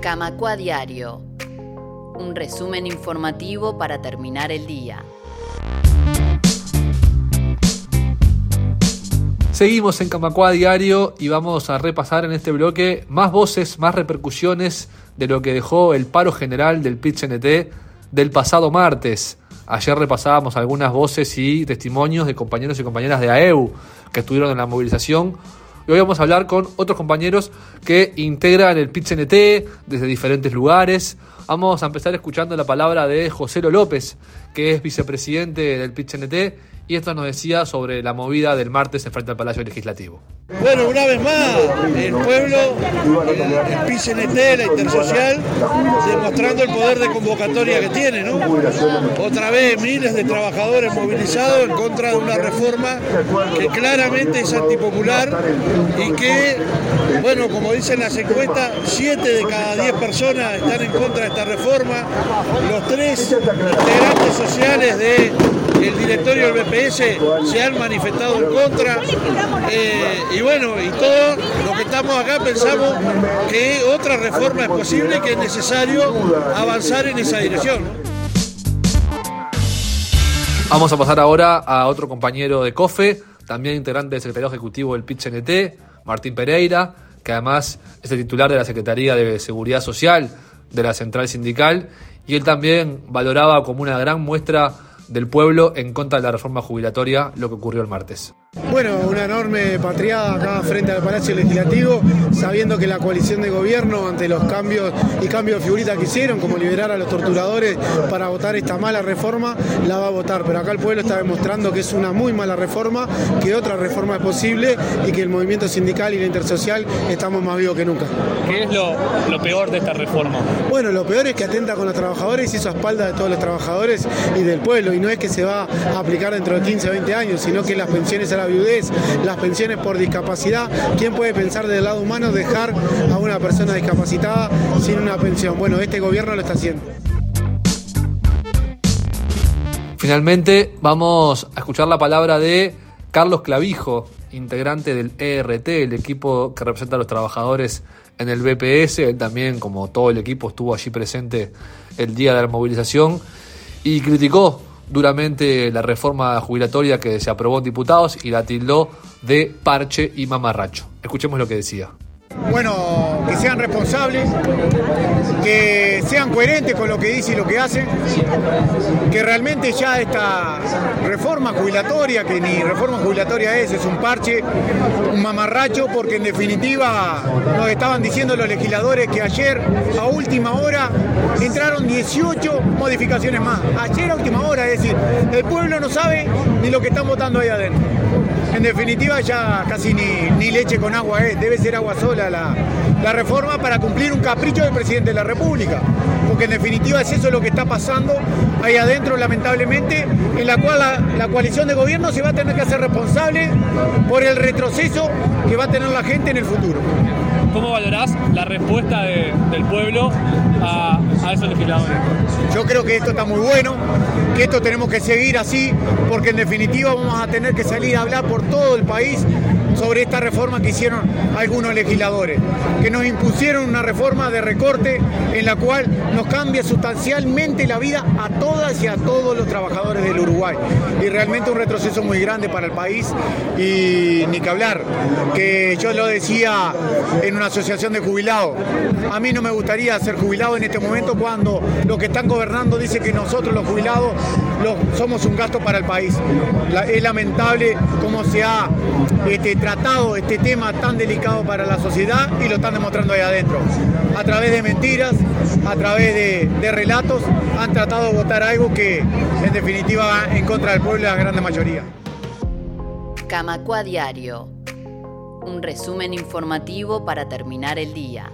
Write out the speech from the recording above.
Camacua Diario. Un resumen informativo para terminar el día. Seguimos en Camacua Diario y vamos a repasar en este bloque más voces, más repercusiones de lo que dejó el paro general del PIT-CNT del pasado martes. Ayer repasábamos algunas voces y testimonios de compañeros y compañeras de AEU que estuvieron en la movilización. Y hoy vamos a hablar con otros compañeros que integran el PIT-CNT desde diferentes lugares. Vamos a empezar escuchando la palabra de José López, que es vicepresidente del PIT-CNT y esto nos decía sobre la movida del martes en frente al Palacio Legislativo. Bueno, una vez más, el pueblo, el, PCNT, la Intersocial, demostrando el poder de convocatoria que tiene, ¿no? Otra vez miles de trabajadores movilizados en contra de una reforma que claramente es antipopular y que, bueno, como dicen las encuestas, siete de cada diez personas están en contra de reforma. Los tres integrantes sociales de el directorio del BPS se han manifestado en contra. Eh, y bueno, y todos los que estamos acá pensamos que otra reforma es posible, que es necesario avanzar en esa dirección. Vamos a pasar ahora a otro compañero de COFE, también integrante del secretario ejecutivo del PIT-CNT, Martín Pereira, que además es el titular de la Secretaría de Seguridad Social de la Central Sindical, y él también valoraba como una gran muestra del pueblo en contra de la reforma jubilatoria, lo que ocurrió el martes. Bueno, una enorme patriada acá frente al Palacio Legislativo, sabiendo que la coalición de gobierno, ante los cambios y cambios de figuritas que hicieron, como liberar a los torturadores para votar esta mala reforma, la va a votar. Pero acá el pueblo está demostrando que es una muy mala reforma, que otra reforma es posible y que el movimiento sindical y la intersocial estamos más vivos que nunca. ¿Qué es lo, lo peor de esta reforma? Bueno, lo peor es que atenta con los trabajadores y eso a espalda de todos los trabajadores y del pueblo. Y no es que se va a aplicar dentro de 15 o 20 años, sino que las pensiones a la viudez, las pensiones por discapacidad. ¿Quién puede pensar del lado humano dejar a una persona discapacitada sin una pensión? Bueno, este gobierno lo está haciendo. Finalmente vamos a escuchar la palabra de Carlos Clavijo, integrante del ERT, el equipo que representa a los trabajadores en el BPS. Él también, como todo el equipo, estuvo allí presente el día de la movilización y criticó duramente la reforma jubilatoria que se aprobó en diputados y la tildó de parche y mamarracho. Escuchemos lo que decía. Bueno, que sean responsables, que sean coherentes con lo que dicen y lo que hacen, que realmente ya esta reforma jubilatoria, que ni reforma jubilatoria es, es un parche, un mamarracho, porque en definitiva nos estaban diciendo los legisladores que ayer a última hora entraron 18 modificaciones más. Ayer a última hora, es decir, el pueblo no sabe ni lo que están votando ahí adentro. En definitiva ya casi ni, ni leche con agua es, debe ser agua sola la, la reforma para cumplir un capricho del presidente de la República. Porque en definitiva es eso lo que está pasando ahí adentro, lamentablemente, en la cual la, la coalición de gobierno se va a tener que hacer responsable por el retroceso que va a tener la gente en el futuro. ¿Cómo valorás la respuesta de, del pueblo a, a, esos legisladores? Yo creo que esto está muy bueno, que esto tenemos que seguir así, porque en definitiva vamos a tener que salir a hablar por todo el país sobre esta reforma que hicieron algunos legisladores, que nos impusieron una reforma de recorte en la cual nos cambia sustancialmente la vida a todas y a todos los trabajadores del Uruguay. Y realmente un retroceso muy grande para el país y ni que hablar, que yo lo decía en una asociación de jubilados, a mí no me gustaría ser jubilado en este momento cuando los que están gobernando dicen que nosotros los jubilados somos un gasto para el país. Es lamentable cómo se ha este, tratado este tema tan delicado para la sociedad y lo están demostrando ahí adentro. A través de mentiras, a través de, de relatos, han tratado de votar algo que en definitiva va en contra del pueblo de la gran mayoría. Camacua Diario. Un resumen informativo para terminar el día.